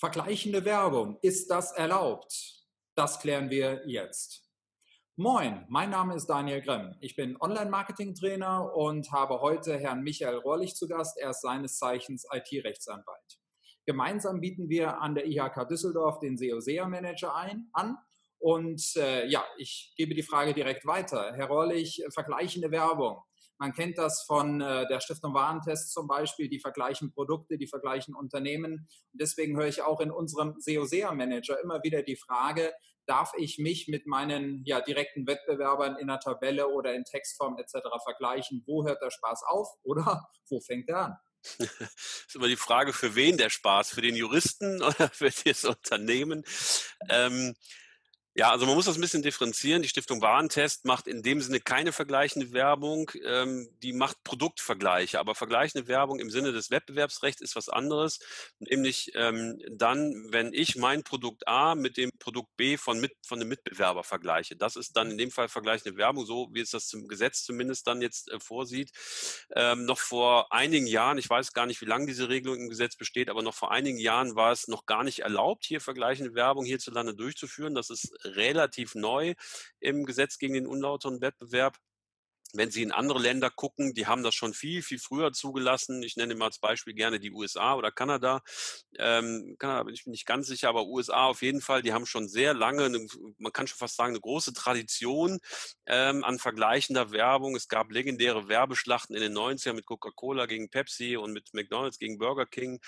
Vergleichende Werbung, ist das erlaubt? Das klären wir jetzt. Moin, mein Name ist Daniel Grimm. Ich bin Online-Marketing-Trainer und habe heute Herrn Michael Rohrlich zu Gast. Er ist seines Zeichens IT-Rechtsanwalt. Gemeinsam bieten wir an der IHK Düsseldorf den SEO-SEA-Manager an. Und äh, ja, ich gebe die Frage direkt weiter. Herr Rohrlich, vergleichende Werbung. Man kennt das von äh, der Stiftung Warentest zum Beispiel, die vergleichen Produkte, die vergleichen Unternehmen. Und deswegen höre ich auch in unserem SEO-SEA-Manager immer wieder die Frage, darf ich mich mit meinen ja, direkten Wettbewerbern in einer Tabelle oder in Textform etc. vergleichen? Wo hört der Spaß auf oder wo fängt er an? Das ist immer die Frage, für wen der Spaß? Für den Juristen oder für das Unternehmen? Ähm, ja, also man muss das ein bisschen differenzieren. Die Stiftung Warentest macht in dem Sinne keine vergleichende Werbung, ähm, die macht Produktvergleiche. Aber vergleichende Werbung im Sinne des Wettbewerbsrechts ist was anderes, nämlich ähm, dann, wenn ich mein Produkt A mit dem Produkt B von, mit, von einem Mitbewerber vergleiche. Das ist dann in dem Fall vergleichende Werbung, so wie es das zum Gesetz zumindest dann jetzt äh, vorsieht. Ähm, noch vor einigen Jahren, ich weiß gar nicht, wie lange diese Regelung im Gesetz besteht, aber noch vor einigen Jahren war es noch gar nicht erlaubt, hier vergleichende Werbung hierzulande durchzuführen. Das ist relativ neu im Gesetz gegen den unlauteren Wettbewerb. Wenn Sie in andere Länder gucken, die haben das schon viel, viel früher zugelassen. Ich nenne mal als Beispiel gerne die USA oder Kanada. Ähm, Kanada bin ich nicht ganz sicher, aber USA auf jeden Fall, die haben schon sehr lange, eine, man kann schon fast sagen, eine große Tradition ähm, an vergleichender Werbung. Es gab legendäre Werbeschlachten in den 90ern mit Coca-Cola gegen Pepsi und mit McDonalds gegen Burger King.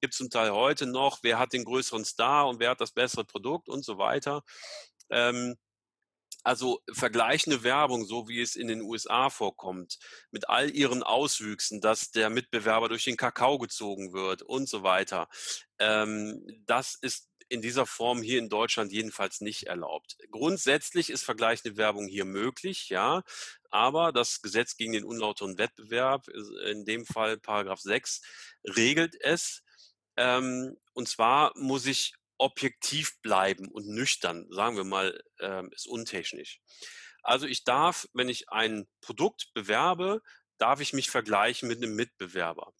Gibt zum Teil heute noch. Wer hat den größeren Star und wer hat das bessere Produkt und so weiter. Ähm, also vergleichende Werbung, so wie es in den USA vorkommt, mit all ihren Auswüchsen, dass der Mitbewerber durch den Kakao gezogen wird und so weiter, ähm, das ist in dieser Form hier in Deutschland jedenfalls nicht erlaubt. Grundsätzlich ist vergleichende Werbung hier möglich, ja, aber das Gesetz gegen den unlauteren Wettbewerb, in dem Fall Paragraph 6, regelt es. Ähm, und zwar muss ich objektiv bleiben und nüchtern, sagen wir mal, äh, ist untechnisch. Also ich darf, wenn ich ein Produkt bewerbe, darf ich mich vergleichen mit einem Mitbewerber.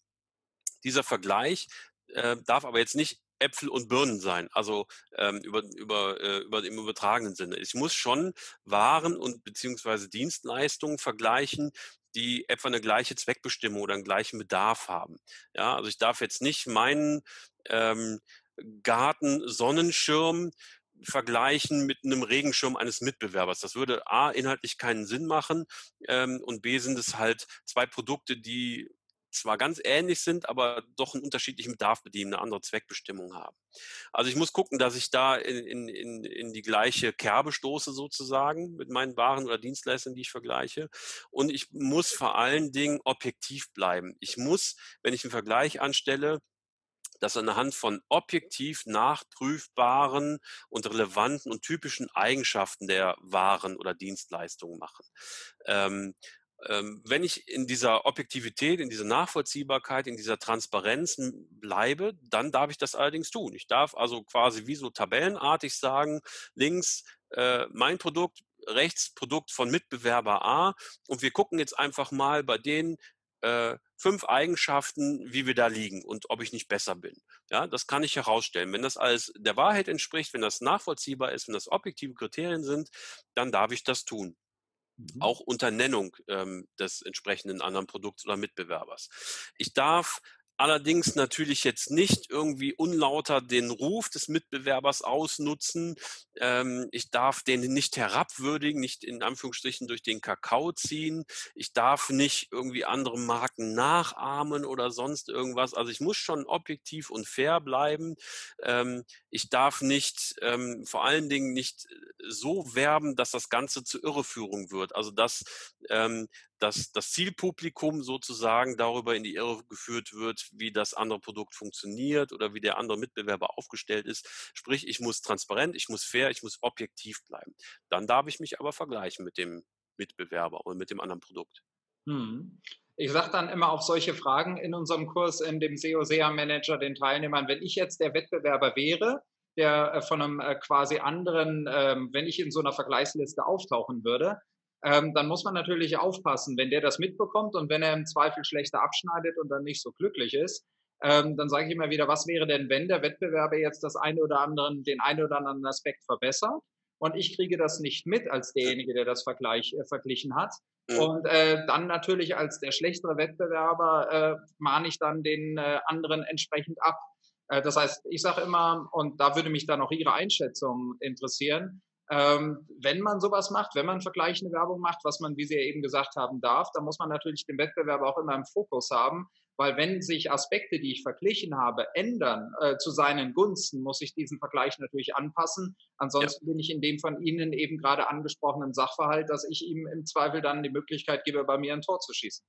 Dieser Vergleich äh, darf aber jetzt nicht Äpfel und Birnen sein, also ähm, über, über, äh, über im übertragenen Sinne. Ich muss schon Waren und beziehungsweise Dienstleistungen vergleichen, die etwa eine gleiche Zweckbestimmung oder einen gleichen Bedarf haben. Ja, also ich darf jetzt nicht meinen ähm, Garten-Sonnenschirm vergleichen mit einem Regenschirm eines Mitbewerbers. Das würde A, inhaltlich keinen Sinn machen ähm, und B, sind es halt zwei Produkte, die zwar ganz ähnlich sind, aber doch einen unterschiedlichen Bedarf bedienen, eine andere Zweckbestimmung haben. Also ich muss gucken, dass ich da in, in, in die gleiche Kerbe stoße sozusagen mit meinen Waren oder Dienstleistungen, die ich vergleiche. Und ich muss vor allen Dingen objektiv bleiben. Ich muss, wenn ich einen Vergleich anstelle, das anhand von objektiv nachprüfbaren und relevanten und typischen Eigenschaften der Waren oder Dienstleistungen machen. Ähm, ähm, wenn ich in dieser Objektivität, in dieser Nachvollziehbarkeit, in dieser Transparenz bleibe, dann darf ich das allerdings tun. Ich darf also quasi wie so tabellenartig sagen, links äh, mein Produkt, rechts Produkt von Mitbewerber A und wir gucken jetzt einfach mal bei denen äh, fünf Eigenschaften, wie wir da liegen und ob ich nicht besser bin. Ja, das kann ich herausstellen. Wenn das alles der Wahrheit entspricht, wenn das nachvollziehbar ist, wenn das objektive Kriterien sind, dann darf ich das tun. Mhm. Auch unter Nennung ähm, des entsprechenden anderen Produkts oder Mitbewerbers. Ich darf allerdings natürlich jetzt nicht irgendwie unlauter den Ruf des Mitbewerbers ausnutzen. Ähm, ich darf den nicht herabwürdigen, nicht in Anführungsstrichen durch den Kakao ziehen. Ich darf nicht irgendwie andere Marken nachahmen oder sonst irgendwas. Also ich muss schon objektiv und fair bleiben. Ähm, ich darf nicht, ähm, vor allen Dingen nicht so werben, dass das Ganze zur Irreführung wird. Also dass ähm, dass das Zielpublikum sozusagen darüber in die Irre geführt wird, wie das andere Produkt funktioniert oder wie der andere Mitbewerber aufgestellt ist. Sprich, ich muss transparent, ich muss fair, ich muss objektiv bleiben. Dann darf ich mich aber vergleichen mit dem Mitbewerber oder mit dem anderen Produkt. Hm. Ich sage dann immer auf solche Fragen in unserem Kurs, in dem SEO-SEA-Manager den Teilnehmern, wenn ich jetzt der Wettbewerber wäre, der äh, von einem äh, quasi anderen, ähm, wenn ich in so einer Vergleichsliste auftauchen würde, ähm, dann muss man natürlich aufpassen, wenn der das mitbekommt und wenn er im Zweifel schlechter abschneidet und dann nicht so glücklich ist, ähm, dann sage ich immer wieder, was wäre denn, wenn der Wettbewerber jetzt das eine oder anderen, den einen oder anderen Aspekt verbessert? Und ich kriege das nicht mit als derjenige, der das Vergleich, äh, verglichen hat. Mhm. Und äh, dann natürlich als der schlechtere Wettbewerber äh, mahne ich dann den äh, anderen entsprechend ab. Äh, das heißt, ich sage immer, und da würde mich dann auch Ihre Einschätzung interessieren, ähm, wenn man sowas macht, wenn man vergleichende Werbung macht, was man, wie Sie ja eben gesagt haben, darf, dann muss man natürlich den Wettbewerber auch immer im Fokus haben, weil wenn sich Aspekte, die ich verglichen habe, ändern äh, zu seinen Gunsten, muss ich diesen Vergleich natürlich anpassen. Ansonsten ja. bin ich in dem von Ihnen eben gerade angesprochenen Sachverhalt, dass ich ihm im Zweifel dann die Möglichkeit gebe, bei mir ein Tor zu schießen.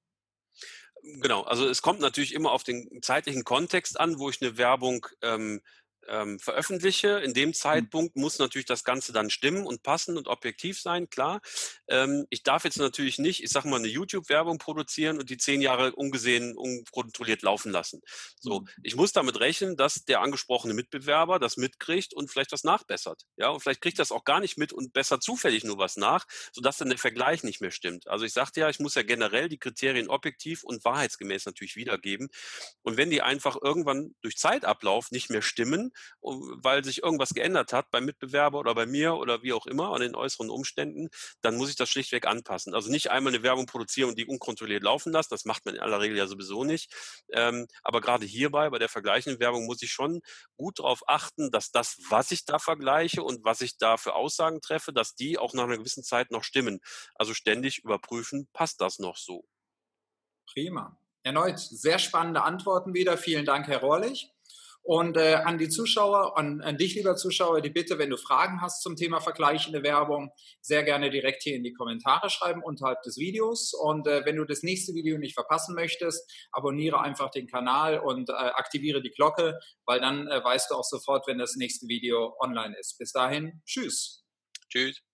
Genau, also es kommt natürlich immer auf den zeitlichen Kontext an, wo ich eine Werbung ähm, ähm, veröffentliche. In dem mhm. Zeitpunkt muss natürlich das Ganze dann stimmen und passen und objektiv sein, klar. Ähm, ich darf jetzt natürlich nicht, ich sage mal, eine YouTube-Werbung produzieren und die zehn Jahre ungesehen, unkontrolliert laufen lassen. So, mhm. ich muss damit rechnen, dass der angesprochene Mitbewerber das mitkriegt und vielleicht was nachbessert. Ja, und vielleicht kriegt das auch gar nicht mit und besser zufällig nur was nach, sodass dann der Vergleich nicht mehr stimmt. Also ich sagte ja, ich muss ja generell die Kriterien objektiv und wahrheitsgemäß natürlich wiedergeben. Und wenn die einfach irgendwann durch Zeitablauf nicht mehr stimmen, weil sich irgendwas geändert hat beim Mitbewerber oder bei mir oder wie auch immer an den äußeren Umständen, dann muss ich das schlichtweg anpassen. Also nicht einmal eine Werbung produzieren und die unkontrolliert laufen lassen, das macht man in aller Regel ja sowieso nicht. Ähm, aber gerade hierbei, bei der vergleichenden Werbung, muss ich schon gut darauf achten, dass das, was ich da vergleiche und was ich da für Aussagen treffe, dass die auch nach einer gewissen Zeit noch stimmen. Also ständig überprüfen, passt das noch so. Prima. Erneut sehr spannende Antworten wieder. Vielen Dank, Herr Rohrlich. Und äh, an die Zuschauer, an, an dich, lieber Zuschauer, die Bitte, wenn du Fragen hast zum Thema vergleichende Werbung, sehr gerne direkt hier in die Kommentare schreiben unterhalb des Videos. Und äh, wenn du das nächste Video nicht verpassen möchtest, abonniere einfach den Kanal und äh, aktiviere die Glocke, weil dann äh, weißt du auch sofort, wenn das nächste Video online ist. Bis dahin, tschüss. Tschüss.